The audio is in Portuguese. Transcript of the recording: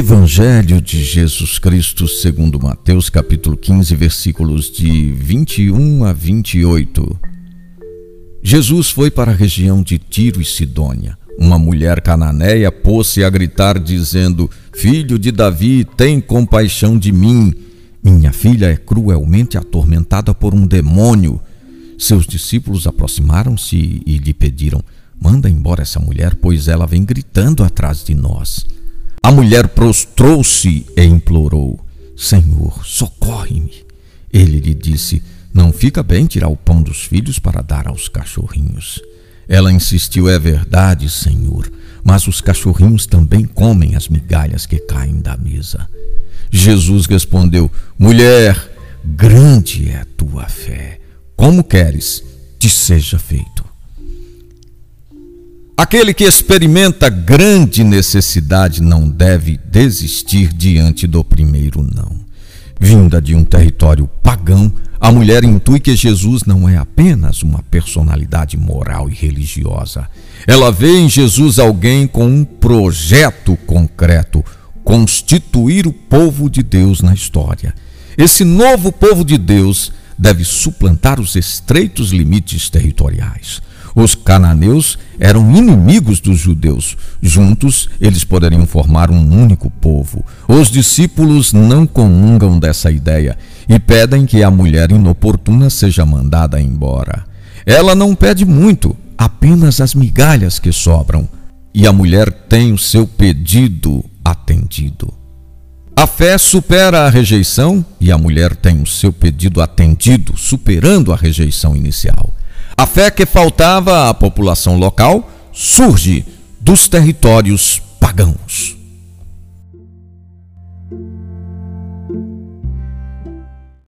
Evangelho de Jesus Cristo, segundo Mateus, capítulo 15, versículos de 21 a 28. Jesus foi para a região de Tiro e Sidônia. Uma mulher cananeia pôs-se a gritar, dizendo: Filho de Davi, tem compaixão de mim. Minha filha é cruelmente atormentada por um demônio. Seus discípulos aproximaram-se e lhe pediram: Manda embora essa mulher, pois ela vem gritando atrás de nós. A mulher prostrou-se e implorou: Senhor, socorre-me. Ele lhe disse: Não fica bem tirar o pão dos filhos para dar aos cachorrinhos. Ela insistiu: É verdade, Senhor, mas os cachorrinhos também comem as migalhas que caem da mesa. Jesus respondeu: Mulher, grande é a tua fé. Como queres, te seja feito. Aquele que experimenta grande necessidade não deve desistir diante do primeiro não. Vinda de um território pagão, a mulher intui que Jesus não é apenas uma personalidade moral e religiosa. Ela vê em Jesus alguém com um projeto concreto, constituir o povo de Deus na história. Esse novo povo de Deus deve suplantar os estreitos limites territoriais. Os cananeus eram inimigos dos judeus. Juntos, eles poderiam formar um único povo. Os discípulos não comungam dessa ideia e pedem que a mulher inoportuna seja mandada embora. Ela não pede muito, apenas as migalhas que sobram. E a mulher tem o seu pedido atendido. A fé supera a rejeição e a mulher tem o seu pedido atendido, superando a rejeição inicial. A fé que faltava à população local surge dos territórios pagãos.